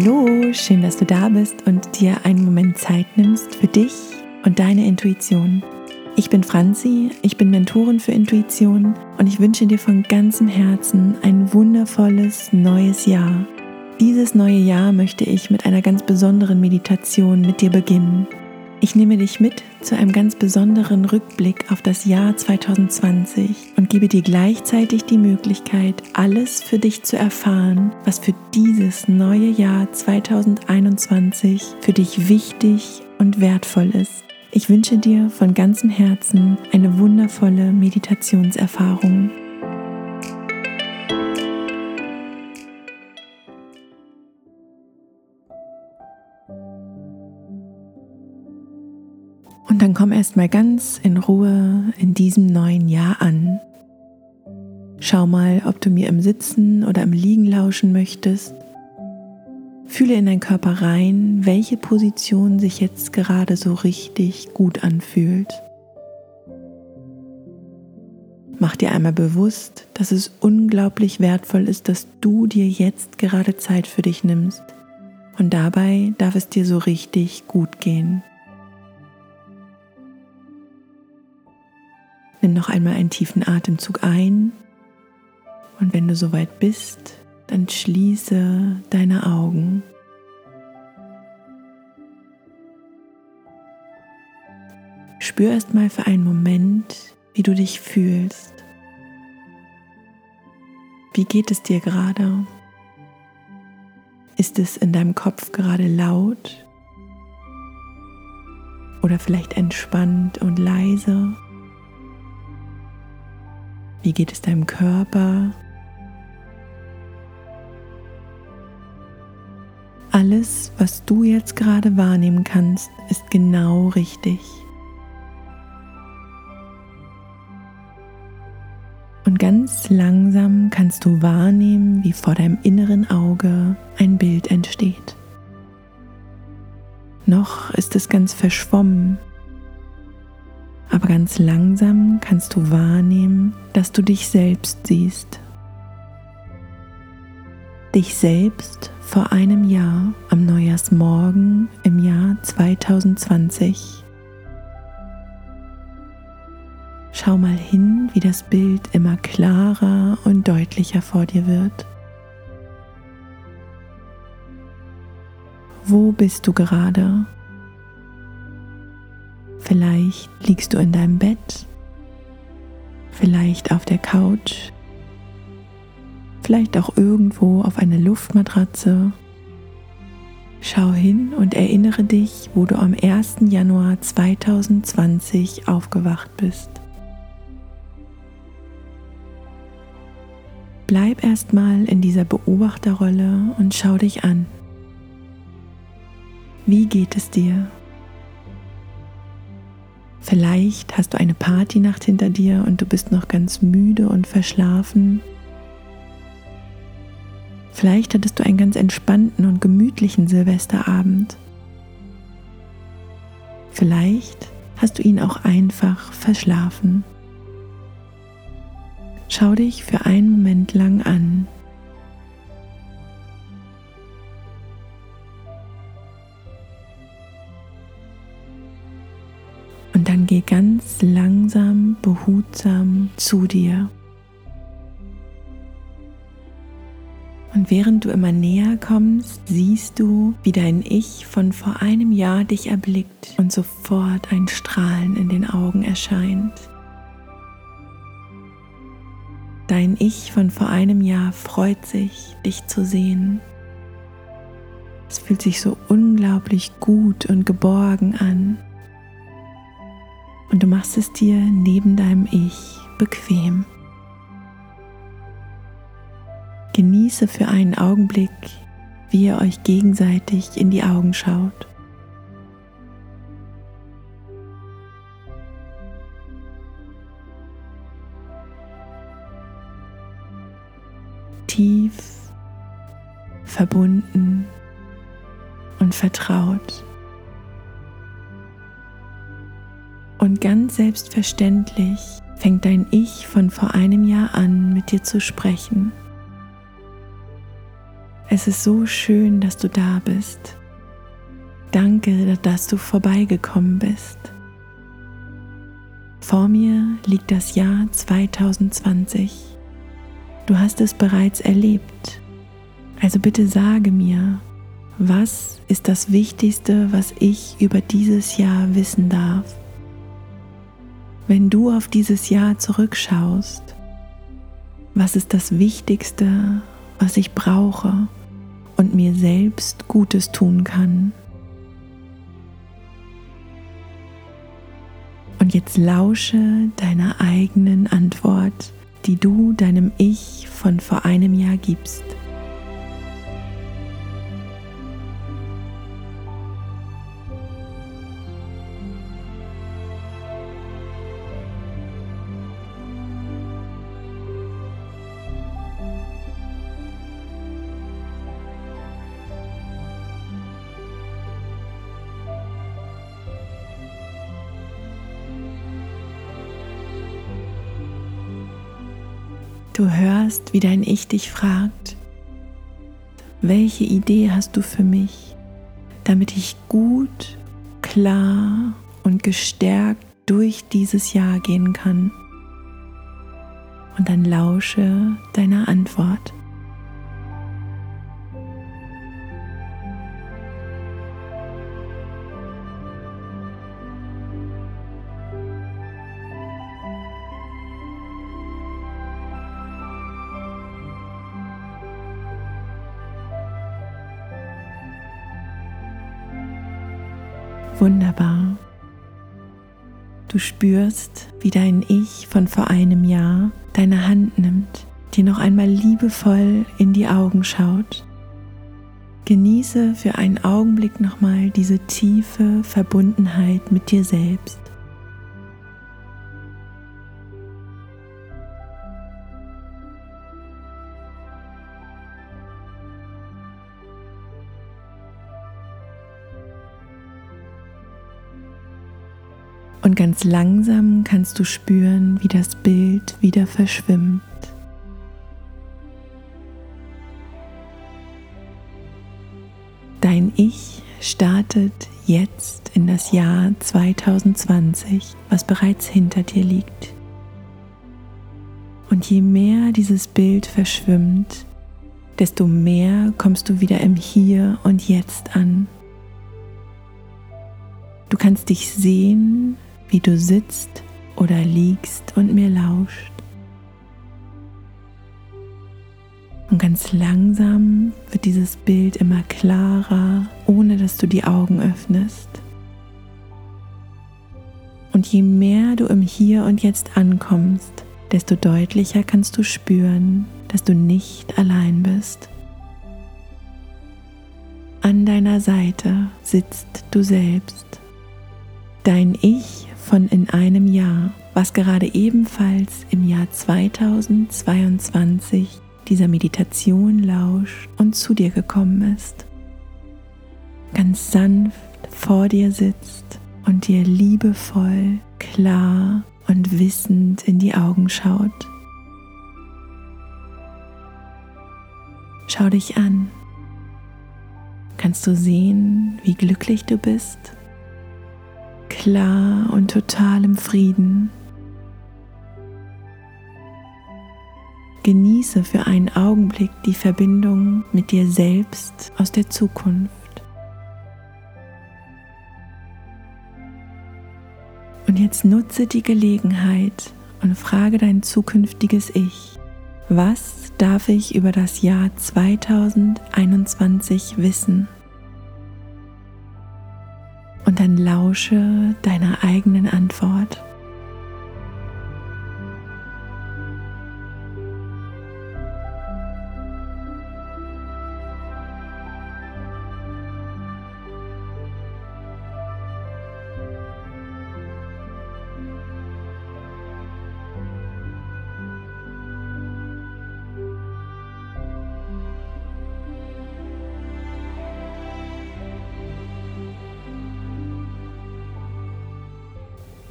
Hallo, schön, dass du da bist und dir einen Moment Zeit nimmst für dich und deine Intuition. Ich bin Franzi, ich bin Mentorin für Intuition und ich wünsche dir von ganzem Herzen ein wundervolles neues Jahr. Dieses neue Jahr möchte ich mit einer ganz besonderen Meditation mit dir beginnen. Ich nehme dich mit zu einem ganz besonderen Rückblick auf das Jahr 2020 und gebe dir gleichzeitig die Möglichkeit, alles für dich zu erfahren, was für dieses neue Jahr 2021 für dich wichtig und wertvoll ist. Ich wünsche dir von ganzem Herzen eine wundervolle Meditationserfahrung. Dann komm erstmal ganz in Ruhe in diesem neuen Jahr an. Schau mal, ob du mir im Sitzen oder im Liegen lauschen möchtest. Fühle in deinen Körper rein, welche Position sich jetzt gerade so richtig gut anfühlt. Mach dir einmal bewusst, dass es unglaublich wertvoll ist, dass du dir jetzt gerade Zeit für dich nimmst. Und dabei darf es dir so richtig gut gehen. Nimm noch einmal einen tiefen Atemzug ein und wenn du soweit bist, dann schließe deine Augen. Spür erst mal für einen Moment, wie du dich fühlst. Wie geht es dir gerade? Ist es in deinem Kopf gerade laut? Oder vielleicht entspannt und leise? Wie geht es deinem Körper? Alles, was du jetzt gerade wahrnehmen kannst, ist genau richtig. Und ganz langsam kannst du wahrnehmen, wie vor deinem inneren Auge ein Bild entsteht. Noch ist es ganz verschwommen, aber ganz langsam kannst du wahrnehmen, dass du dich selbst siehst. Dich selbst vor einem Jahr am Neujahrsmorgen im Jahr 2020. Schau mal hin, wie das Bild immer klarer und deutlicher vor dir wird. Wo bist du gerade? Vielleicht liegst du in deinem Bett, vielleicht auf der Couch, vielleicht auch irgendwo auf einer Luftmatratze. Schau hin und erinnere dich, wo du am 1. Januar 2020 aufgewacht bist. Bleib erstmal in dieser Beobachterrolle und schau dich an. Wie geht es dir? Vielleicht hast du eine Partynacht hinter dir und du bist noch ganz müde und verschlafen. Vielleicht hattest du einen ganz entspannten und gemütlichen Silvesterabend. Vielleicht hast du ihn auch einfach verschlafen. Schau dich für einen Moment lang an. Geh ganz langsam, behutsam zu dir. Und während du immer näher kommst, siehst du, wie dein Ich von vor einem Jahr dich erblickt und sofort ein Strahlen in den Augen erscheint. Dein Ich von vor einem Jahr freut sich, dich zu sehen. Es fühlt sich so unglaublich gut und geborgen an und du machst es dir neben deinem Ich bequem. Genieße für einen Augenblick, wie ihr euch gegenseitig in die Augen schaut. Tief, verbunden und vertraut. Und ganz selbstverständlich fängt dein Ich von vor einem Jahr an, mit dir zu sprechen. Es ist so schön, dass du da bist. Danke, dass du vorbeigekommen bist. Vor mir liegt das Jahr 2020. Du hast es bereits erlebt. Also bitte sage mir, was ist das Wichtigste, was ich über dieses Jahr wissen darf? Wenn du auf dieses Jahr zurückschaust, was ist das Wichtigste, was ich brauche und mir selbst Gutes tun kann? Und jetzt lausche deiner eigenen Antwort, die du deinem Ich von vor einem Jahr gibst. Du hörst, wie dein Ich dich fragt, welche Idee hast du für mich, damit ich gut, klar und gestärkt durch dieses Jahr gehen kann? Und dann lausche deiner Antwort. Wunderbar. Du spürst, wie dein Ich von vor einem Jahr deine Hand nimmt, dir noch einmal liebevoll in die Augen schaut. Genieße für einen Augenblick nochmal diese tiefe Verbundenheit mit dir selbst. Und ganz langsam kannst du spüren, wie das Bild wieder verschwimmt. Dein Ich startet jetzt in das Jahr 2020, was bereits hinter dir liegt. Und je mehr dieses Bild verschwimmt, desto mehr kommst du wieder im Hier und Jetzt an. Du kannst dich sehen, wie du sitzt oder liegst und mir lauscht. Und ganz langsam wird dieses Bild immer klarer, ohne dass du die Augen öffnest. Und je mehr du im Hier und Jetzt ankommst, desto deutlicher kannst du spüren, dass du nicht allein bist. An deiner Seite sitzt du selbst. Dein Ich von in einem Jahr, was gerade ebenfalls im Jahr 2022 dieser Meditation lauscht und zu dir gekommen ist. Ganz sanft vor dir sitzt und dir liebevoll, klar und wissend in die Augen schaut. Schau dich an. Kannst du sehen, wie glücklich du bist? Klar und total im Frieden. Genieße für einen Augenblick die Verbindung mit dir selbst aus der Zukunft. Und jetzt nutze die Gelegenheit und frage dein zukünftiges Ich, was darf ich über das Jahr 2021 wissen? Dann lausche deiner eigenen Antwort.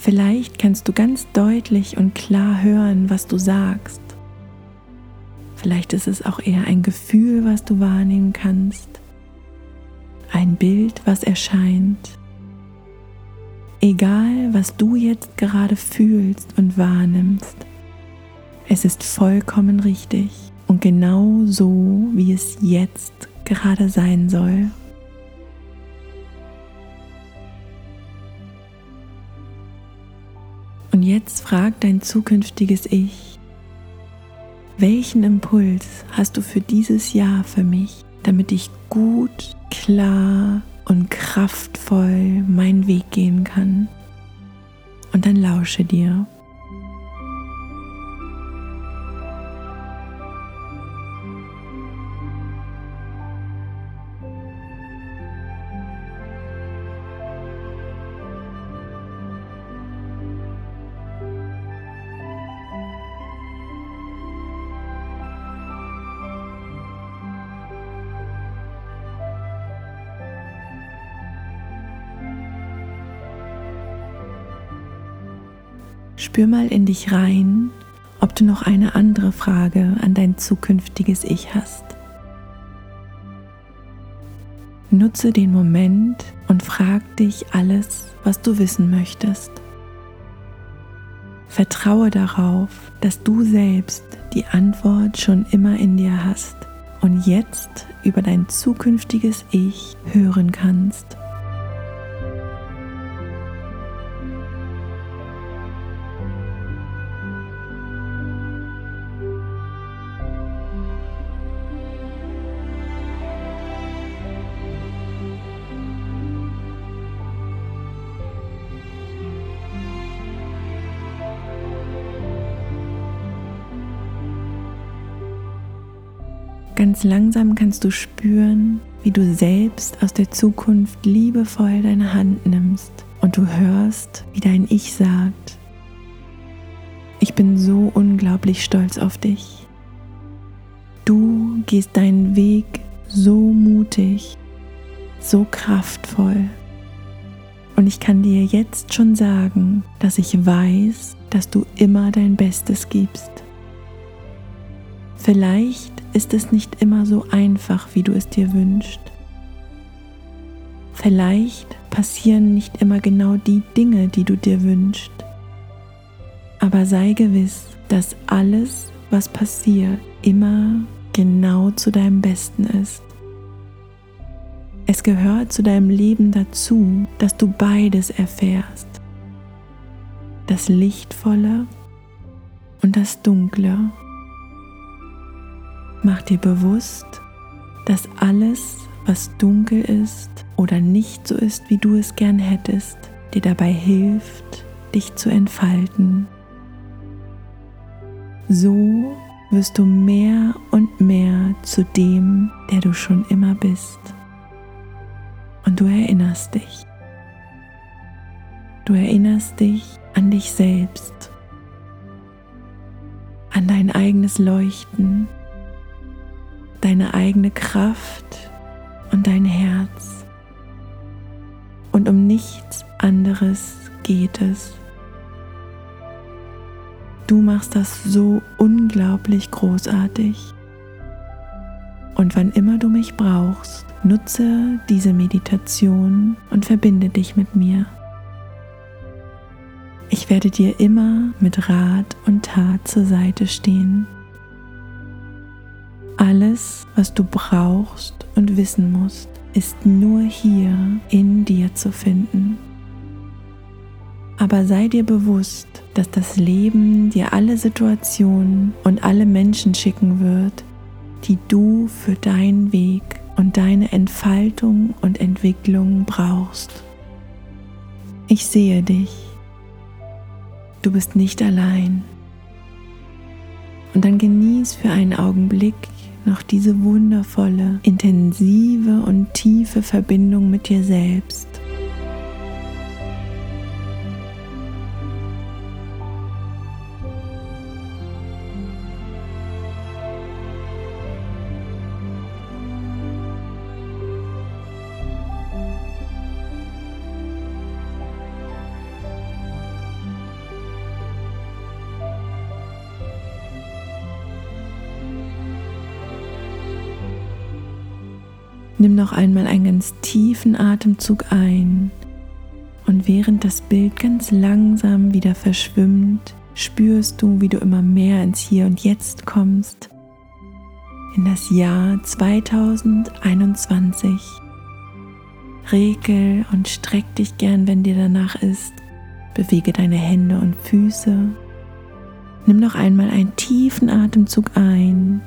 Vielleicht kannst du ganz deutlich und klar hören, was du sagst. Vielleicht ist es auch eher ein Gefühl, was du wahrnehmen kannst. Ein Bild, was erscheint. Egal, was du jetzt gerade fühlst und wahrnimmst, es ist vollkommen richtig und genau so, wie es jetzt gerade sein soll. Jetzt fragt dein zukünftiges Ich, welchen Impuls hast du für dieses Jahr für mich, damit ich gut, klar und kraftvoll meinen Weg gehen kann? Und dann lausche dir. Spür mal in dich rein, ob du noch eine andere Frage an dein zukünftiges Ich hast. Nutze den Moment und frag dich alles, was du wissen möchtest. Vertraue darauf, dass du selbst die Antwort schon immer in dir hast und jetzt über dein zukünftiges Ich hören kannst. Ganz langsam kannst du spüren, wie du selbst aus der Zukunft liebevoll deine Hand nimmst und du hörst, wie dein Ich sagt, ich bin so unglaublich stolz auf dich. Du gehst deinen Weg so mutig, so kraftvoll. Und ich kann dir jetzt schon sagen, dass ich weiß, dass du immer dein Bestes gibst. Vielleicht ist es nicht immer so einfach, wie du es dir wünschst. Vielleicht passieren nicht immer genau die Dinge, die du dir wünschst. Aber sei gewiss, dass alles, was passiert, immer genau zu deinem Besten ist. Es gehört zu deinem Leben dazu, dass du beides erfährst. Das Lichtvolle und das Dunkle. Mach dir bewusst, dass alles, was dunkel ist oder nicht so ist, wie du es gern hättest, dir dabei hilft, dich zu entfalten. So wirst du mehr und mehr zu dem, der du schon immer bist. Und du erinnerst dich. Du erinnerst dich an dich selbst, an dein eigenes Leuchten, deine eigene Kraft und dein Herz. Und um nichts anderes geht es. Du machst das so unglaublich großartig. Und wann immer du mich brauchst, nutze diese Meditation und verbinde dich mit mir. Ich werde dir immer mit Rat und Tat zur Seite stehen. Alles, was du brauchst und wissen musst, ist nur hier in dir zu finden. Aber sei dir bewusst, dass das Leben dir alle Situationen und alle Menschen schicken wird, die du für deinen Weg und deine Entfaltung und Entwicklung brauchst. Ich sehe dich. Du bist nicht allein. Und dann genieß für einen Augenblick noch diese wundervolle, intensive und tiefe Verbindung mit dir selbst. Nimm noch einmal einen ganz tiefen Atemzug ein und während das Bild ganz langsam wieder verschwimmt, spürst du, wie du immer mehr ins Hier und Jetzt kommst, in das Jahr 2021. Regel und streck dich gern, wenn dir danach ist. Bewege deine Hände und Füße. Nimm noch einmal einen tiefen Atemzug ein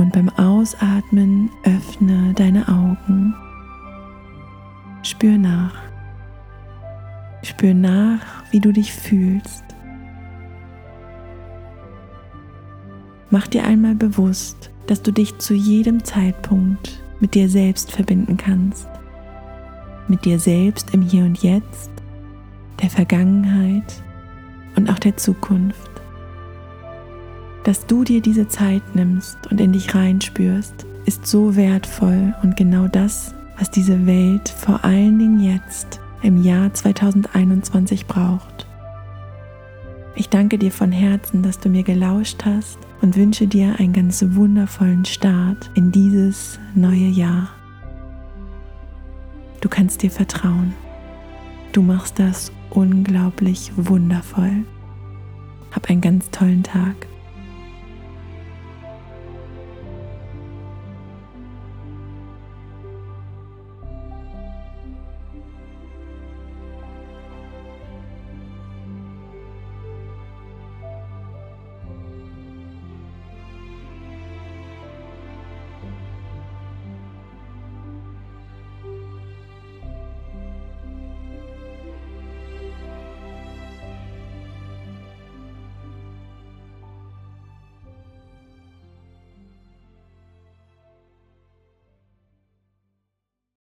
und beim Ausatmen öffne deine Augen. Spür nach. Spür nach, wie du dich fühlst. Mach dir einmal bewusst, dass du dich zu jedem Zeitpunkt mit dir selbst verbinden kannst. Mit dir selbst im Hier und Jetzt, der Vergangenheit und auch der Zukunft. Dass du dir diese Zeit nimmst und in dich reinspürst, ist so wertvoll und genau das, was diese Welt vor allen Dingen jetzt im Jahr 2021 braucht. Ich danke dir von Herzen, dass du mir gelauscht hast und wünsche dir einen ganz wundervollen Start in dieses neue Jahr. Du kannst dir vertrauen. Du machst das unglaublich wundervoll. Hab einen ganz tollen Tag.